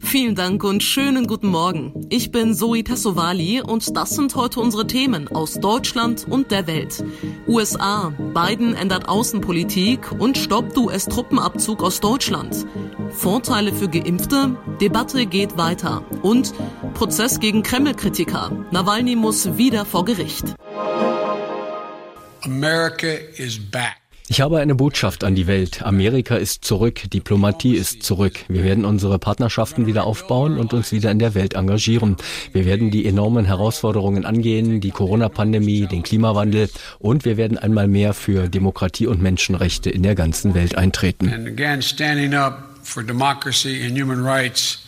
Vielen Dank und schönen guten Morgen. Ich bin Zoe Tassovali und das sind heute unsere Themen aus Deutschland und der Welt. USA, Biden ändert Außenpolitik und stoppt US-Truppenabzug aus Deutschland. Vorteile für Geimpfte, Debatte geht weiter und Prozess gegen Kreml-Kritiker. Nawalny muss wieder vor Gericht. America is back. Ich habe eine Botschaft an die Welt. Amerika ist zurück, Diplomatie ist zurück. Wir werden unsere Partnerschaften wieder aufbauen und uns wieder in der Welt engagieren. Wir werden die enormen Herausforderungen angehen, die Corona-Pandemie, den Klimawandel und wir werden einmal mehr für Demokratie und Menschenrechte in der ganzen Welt eintreten. And again, standing up for democracy and human rights.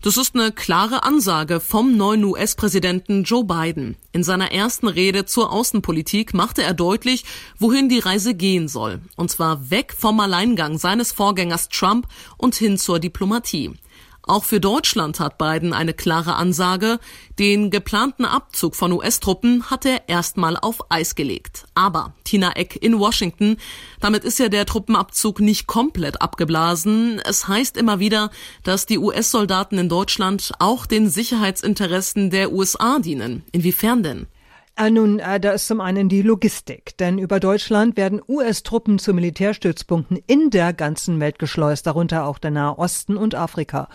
Das ist eine klare Ansage vom neuen US-Präsidenten Joe Biden. In seiner ersten Rede zur Außenpolitik machte er deutlich, wohin die Reise gehen soll. Und zwar weg vom Alleingang seines Vorgängers Trump und hin zur Diplomatie. Auch für Deutschland hat Biden eine klare Ansage. Den geplanten Abzug von US-Truppen hat er erstmal auf Eis gelegt. Aber Tina Eck in Washington, damit ist ja der Truppenabzug nicht komplett abgeblasen. Es heißt immer wieder, dass die US-Soldaten in Deutschland auch den Sicherheitsinteressen der USA dienen. Inwiefern denn? Äh, nun, äh, da ist zum einen die Logistik, denn über Deutschland werden US-Truppen zu Militärstützpunkten in der ganzen Welt geschleust, darunter auch der Nahe Osten und Afrika.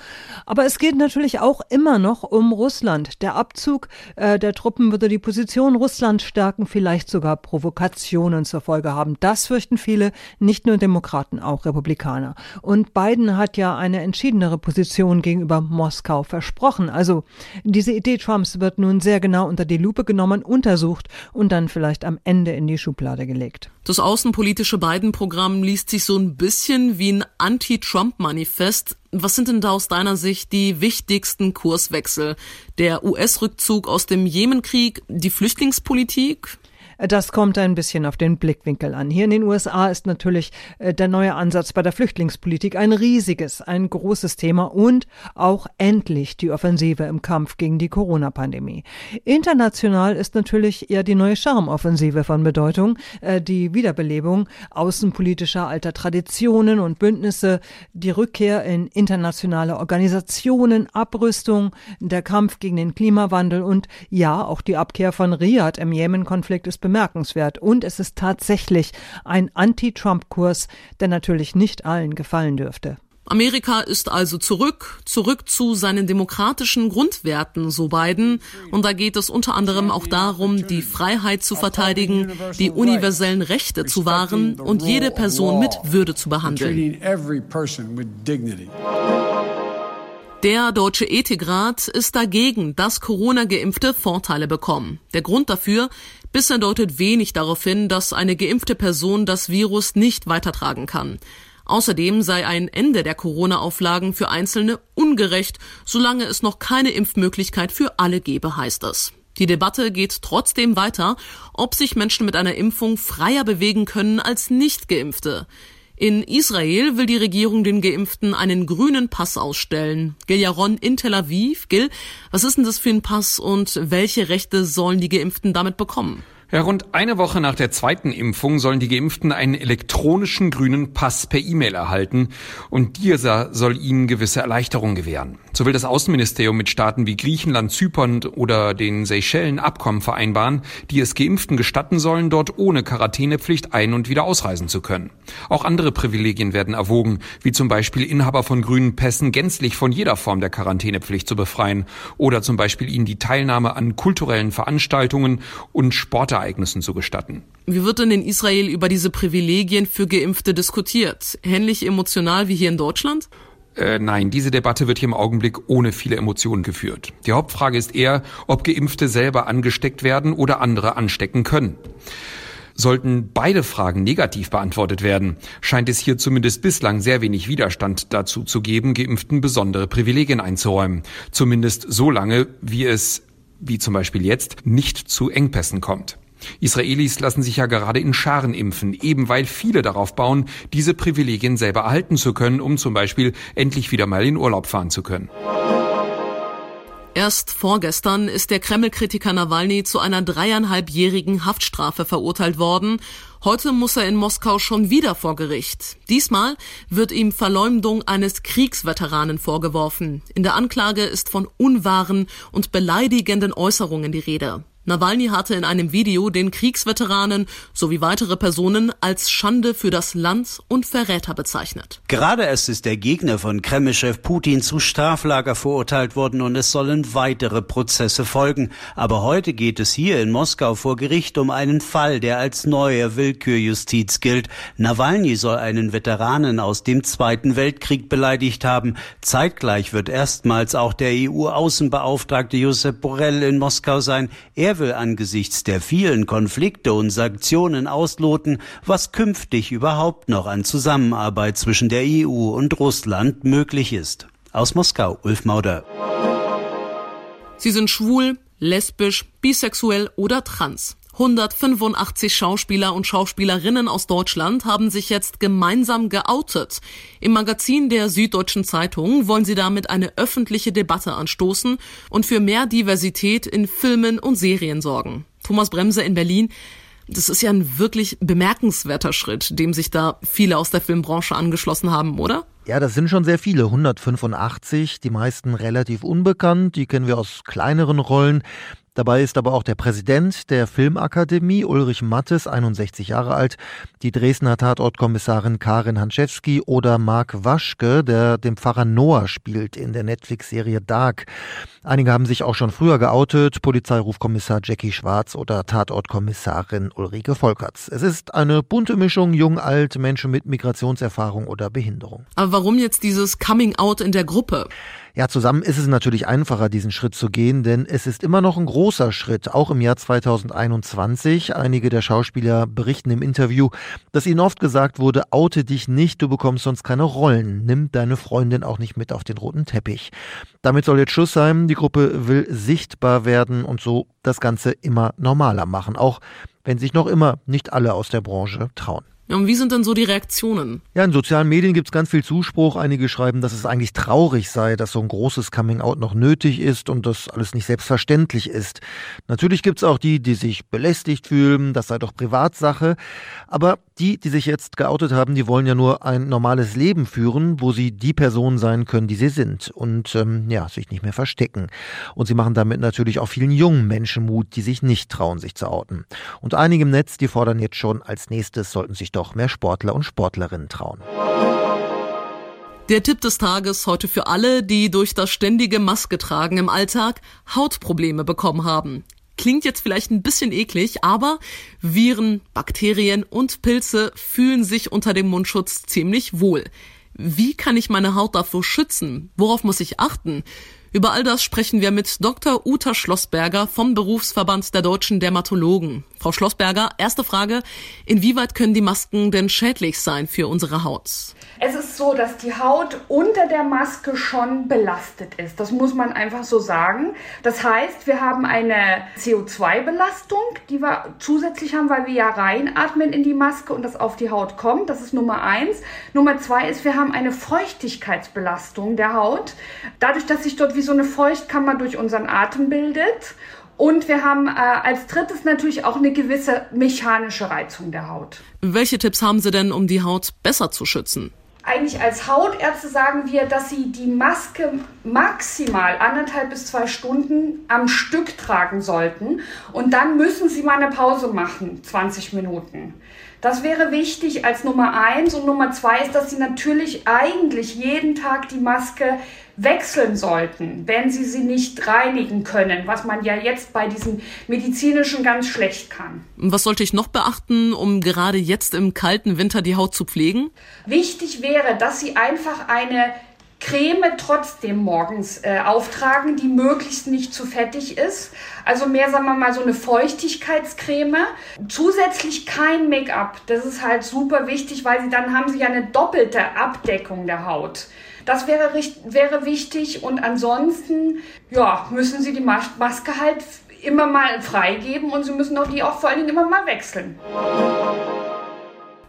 Aber es geht natürlich auch immer noch um Russland. Der Abzug äh, der Truppen würde die Position Russlands stärken, vielleicht sogar Provokationen zur Folge haben. Das fürchten viele, nicht nur Demokraten, auch Republikaner. Und Biden hat ja eine entschiedenere Position gegenüber Moskau versprochen. Also diese Idee Trumps wird nun sehr genau unter die Lupe genommen und untersucht und dann vielleicht am Ende in die Schublade gelegt. Das außenpolitische Biden-Programm liest sich so ein bisschen wie ein Anti-Trump-Manifest. Was sind denn da aus deiner Sicht die wichtigsten Kurswechsel? Der US-Rückzug aus dem Jemenkrieg, die Flüchtlingspolitik? Das kommt ein bisschen auf den Blickwinkel an. Hier in den USA ist natürlich äh, der neue Ansatz bei der Flüchtlingspolitik ein riesiges, ein großes Thema und auch endlich die Offensive im Kampf gegen die Corona-Pandemie. International ist natürlich eher die neue Charmoffensive von Bedeutung, äh, die Wiederbelebung außenpolitischer alter Traditionen und Bündnisse, die Rückkehr in internationale Organisationen, Abrüstung, der Kampf gegen den Klimawandel und ja, auch die Abkehr von Riyadh im Jemen-Konflikt ist bemerkenswert. Und es ist tatsächlich ein Anti-Trump-Kurs, der natürlich nicht allen gefallen dürfte. Amerika ist also zurück, zurück zu seinen demokratischen Grundwerten, so Biden. Und da geht es unter anderem auch darum, die Freiheit zu verteidigen, die universellen Rechte zu wahren und jede Person mit Würde zu behandeln. Der Deutsche Ethikrat ist dagegen, dass Corona-Geimpfte Vorteile bekommen. Der Grund dafür, bisher deutet wenig darauf hin, dass eine geimpfte Person das Virus nicht weitertragen kann. Außerdem sei ein Ende der Corona-Auflagen für Einzelne ungerecht, solange es noch keine Impfmöglichkeit für alle gebe, heißt es. Die Debatte geht trotzdem weiter, ob sich Menschen mit einer Impfung freier bewegen können als Nicht-Geimpfte. In Israel will die Regierung den Geimpften einen grünen Pass ausstellen. Gil Jaron in Tel Aviv. Gil, was ist denn das für ein Pass und welche Rechte sollen die Geimpften damit bekommen? Ja, rund eine Woche nach der zweiten Impfung sollen die Geimpften einen elektronischen grünen Pass per E-Mail erhalten und dieser soll ihnen gewisse Erleichterungen gewähren. So will das Außenministerium mit Staaten wie Griechenland, Zypern oder den Seychellen Abkommen vereinbaren, die es Geimpften gestatten sollen, dort ohne Quarantänepflicht ein- und wieder ausreisen zu können. Auch andere Privilegien werden erwogen, wie zum Beispiel Inhaber von grünen Pässen gänzlich von jeder Form der Quarantänepflicht zu befreien oder zum Beispiel ihnen die Teilnahme an kulturellen Veranstaltungen und Sport Ereignissen zu gestatten. Wie wird denn in Israel über diese Privilegien für Geimpfte diskutiert? Ähnlich emotional wie hier in Deutschland? Äh, nein, diese Debatte wird hier im Augenblick ohne viele Emotionen geführt. Die Hauptfrage ist eher, ob Geimpfte selber angesteckt werden oder andere anstecken können. Sollten beide Fragen negativ beantwortet werden, scheint es hier zumindest bislang sehr wenig Widerstand dazu zu geben, Geimpften besondere Privilegien einzuräumen. Zumindest so lange, wie es, wie zum Beispiel jetzt, nicht zu Engpässen kommt. Israelis lassen sich ja gerade in Scharen impfen, eben weil viele darauf bauen, diese Privilegien selber erhalten zu können, um zum Beispiel endlich wieder mal in Urlaub fahren zu können. Erst vorgestern ist der Kreml-Kritiker Nawalny zu einer dreieinhalbjährigen Haftstrafe verurteilt worden. Heute muss er in Moskau schon wieder vor Gericht. Diesmal wird ihm Verleumdung eines Kriegsveteranen vorgeworfen. In der Anklage ist von unwahren und beleidigenden Äußerungen die Rede. Nawalny hatte in einem Video den Kriegsveteranen sowie weitere Personen als Schande für das Land und Verräter bezeichnet. Gerade erst ist der Gegner von Kreml-Chef Putin zu Straflager verurteilt worden und es sollen weitere Prozesse folgen. Aber heute geht es hier in Moskau vor Gericht um einen Fall, der als neue Willkürjustiz gilt. Nawalny soll einen Veteranen aus dem Zweiten Weltkrieg beleidigt haben. Zeitgleich wird erstmals auch der EU-Außenbeauftragte Josep Borrell in Moskau sein. Er will angesichts der vielen Konflikte und Sanktionen ausloten, was künftig überhaupt noch an Zusammenarbeit zwischen der EU und Russland möglich ist. Aus Moskau, Ulf Mauder. Sie sind schwul, lesbisch, bisexuell oder trans. 185 Schauspieler und Schauspielerinnen aus Deutschland haben sich jetzt gemeinsam geoutet. Im Magazin der Süddeutschen Zeitung wollen sie damit eine öffentliche Debatte anstoßen und für mehr Diversität in Filmen und Serien sorgen. Thomas Bremse in Berlin. Das ist ja ein wirklich bemerkenswerter Schritt, dem sich da viele aus der Filmbranche angeschlossen haben, oder? Ja, das sind schon sehr viele, 185, die meisten relativ unbekannt, die kennen wir aus kleineren Rollen. Dabei ist aber auch der Präsident der Filmakademie, Ulrich Mattes, 61 Jahre alt, die Dresdner Tatortkommissarin Karin Hanschewski oder Marc Waschke, der dem Pfarrer Noah spielt in der Netflix-Serie Dark. Einige haben sich auch schon früher geoutet, Polizeirufkommissar Jackie Schwarz oder Tatortkommissarin Ulrike Volkerts. Es ist eine bunte Mischung, jung, alt, Menschen mit Migrationserfahrung oder Behinderung. Aber warum jetzt dieses Coming-out in der Gruppe? Ja, zusammen ist es natürlich einfacher, diesen Schritt zu gehen, denn es ist immer noch ein großer Schritt, auch im Jahr 2021. Einige der Schauspieler berichten im Interview, dass ihnen oft gesagt wurde, oute dich nicht, du bekommst sonst keine Rollen, nimm deine Freundin auch nicht mit auf den roten Teppich. Damit soll jetzt Schluss sein, die Gruppe will sichtbar werden und so das Ganze immer normaler machen, auch wenn sich noch immer nicht alle aus der Branche trauen. Ja, und wie sind denn so die Reaktionen? Ja, in sozialen Medien gibt es ganz viel Zuspruch. Einige schreiben, dass es eigentlich traurig sei, dass so ein großes Coming-out noch nötig ist und dass alles nicht selbstverständlich ist. Natürlich gibt es auch die, die sich belästigt fühlen, das sei doch Privatsache. Aber die, die sich jetzt geoutet haben, die wollen ja nur ein normales Leben führen, wo sie die Person sein können, die sie sind und ähm, ja, sich nicht mehr verstecken. Und sie machen damit natürlich auch vielen jungen Menschen Mut, die sich nicht trauen, sich zu outen. Und einige im Netz, die fordern jetzt schon, als nächstes sollten sich doch mehr Sportler und Sportlerinnen trauen. Der Tipp des Tages heute für alle, die durch das ständige Maske tragen im Alltag Hautprobleme bekommen haben. Klingt jetzt vielleicht ein bisschen eklig, aber Viren, Bakterien und Pilze fühlen sich unter dem Mundschutz ziemlich wohl. Wie kann ich meine Haut davor schützen? Worauf muss ich achten? Über all das sprechen wir mit Dr. Uta Schlossberger vom Berufsverband der deutschen Dermatologen. Frau Schlossberger, erste Frage. Inwieweit können die Masken denn schädlich sein für unsere Haut? Es ist so, dass die Haut unter der Maske schon belastet ist. Das muss man einfach so sagen. Das heißt, wir haben eine CO2-Belastung, die wir zusätzlich haben, weil wir ja reinatmen in die Maske und das auf die Haut kommt. Das ist Nummer eins. Nummer zwei ist, wir haben eine Feuchtigkeitsbelastung der Haut. Dadurch, dass sich dort wie so eine Feuchtkammer durch unseren Atem bildet. Und wir haben äh, als drittes natürlich auch eine gewisse mechanische Reizung der Haut. Welche Tipps haben Sie denn, um die Haut besser zu schützen? Eigentlich als Hautärzte sagen wir, dass Sie die Maske maximal anderthalb bis zwei Stunden am Stück tragen sollten. Und dann müssen Sie mal eine Pause machen, 20 Minuten. Das wäre wichtig als Nummer eins. Und Nummer zwei ist, dass Sie natürlich eigentlich jeden Tag die Maske wechseln sollten, wenn sie sie nicht reinigen können, was man ja jetzt bei diesen medizinischen ganz schlecht kann. Was sollte ich noch beachten, um gerade jetzt im kalten Winter die Haut zu pflegen? Wichtig wäre, dass Sie einfach eine Creme trotzdem morgens äh, auftragen, die möglichst nicht zu fettig ist. Also mehr, sagen wir mal, so eine Feuchtigkeitscreme. Zusätzlich kein Make-up. Das ist halt super wichtig, weil sie dann haben sie ja eine doppelte Abdeckung der Haut. Das wäre, wäre wichtig und ansonsten ja, müssen Sie die Maske halt immer mal freigeben und Sie müssen auch die auch vor allen Dingen immer mal wechseln.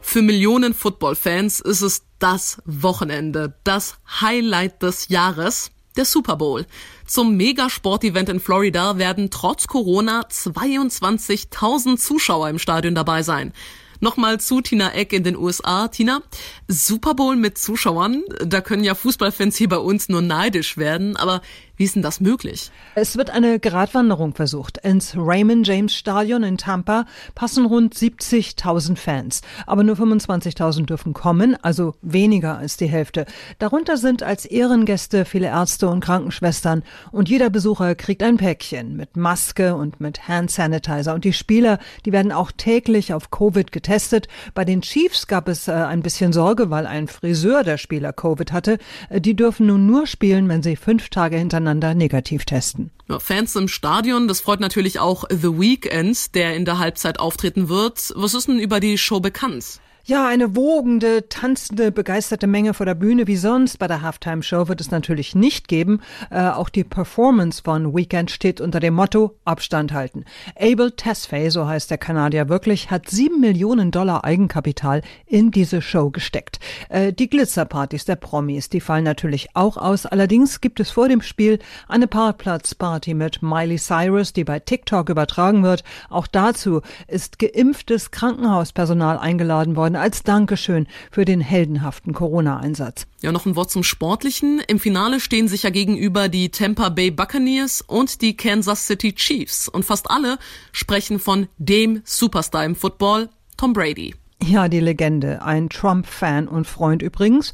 Für Millionen Football-Fans ist es das Wochenende, das Highlight des Jahres, der Super Bowl. Zum Megasport-Event in Florida werden trotz Corona 22.000 Zuschauer im Stadion dabei sein. Nochmal zu Tina Eck in den USA. Tina, Super Bowl mit Zuschauern, da können ja Fußballfans hier bei uns nur neidisch werden, aber wie ist denn das möglich? Es wird eine Gratwanderung versucht. Ins Raymond James Stadion in Tampa passen rund 70.000 Fans. Aber nur 25.000 dürfen kommen, also weniger als die Hälfte. Darunter sind als Ehrengäste viele Ärzte und Krankenschwestern. Und jeder Besucher kriegt ein Päckchen mit Maske und mit Hand Sanitizer. Und die Spieler, die werden auch täglich auf Covid getestet. Bei den Chiefs gab es äh, ein bisschen Sorge, weil ein Friseur der Spieler Covid hatte. Äh, die dürfen nun nur spielen, wenn sie fünf Tage hintereinander nacheinander negativ testen. Fans im Stadion, das freut natürlich auch The Weeknd, der in der Halbzeit auftreten wird. Was ist denn über die Show bekannt? Ja, eine wogende, tanzende, begeisterte Menge vor der Bühne wie sonst. Bei der Halftime-Show wird es natürlich nicht geben. Äh, auch die Performance von Weekend steht unter dem Motto Abstand halten. Abel Tesfaye, so heißt der Kanadier wirklich, hat sieben Millionen Dollar Eigenkapital in diese Show gesteckt. Äh, die Glitzerpartys der Promis, die fallen natürlich auch aus. Allerdings gibt es vor dem Spiel eine Parkplatzparty mit Miley Cyrus, die bei TikTok übertragen wird. Auch dazu ist geimpftes Krankenhauspersonal eingeladen worden als Dankeschön für den heldenhaften Corona-Einsatz. Ja, noch ein Wort zum Sportlichen. Im Finale stehen sich ja gegenüber die Tampa Bay Buccaneers und die Kansas City Chiefs. Und fast alle sprechen von dem Superstar im Football, Tom Brady. Ja, die Legende. Ein Trump-Fan und Freund übrigens.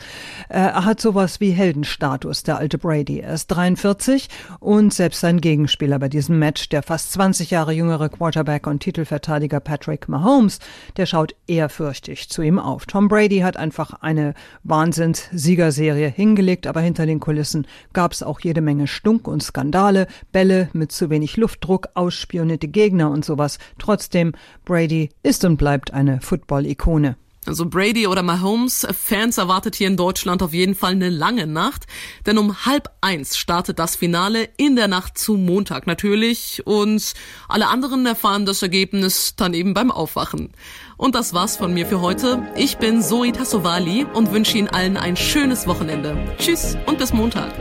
Äh, er hat sowas wie Heldenstatus, der alte Brady. Er ist 43 und selbst sein Gegenspieler bei diesem Match, der fast 20 Jahre jüngere Quarterback und Titelverteidiger Patrick Mahomes, der schaut ehrfürchtig zu ihm auf. Tom Brady hat einfach eine Wahnsinns-Siegerserie hingelegt, aber hinter den Kulissen gab es auch jede Menge Stunk und Skandale, Bälle mit zu wenig Luftdruck, ausspionierte Gegner und sowas. Trotzdem, Brady ist und bleibt eine Football- Ikone. Also Brady oder Mahomes, Fans erwartet hier in Deutschland auf jeden Fall eine lange Nacht, denn um halb eins startet das Finale in der Nacht zu Montag natürlich und alle anderen erfahren das Ergebnis dann eben beim Aufwachen. Und das war's von mir für heute. Ich bin Zoe Tassovali und wünsche Ihnen allen ein schönes Wochenende. Tschüss und bis Montag.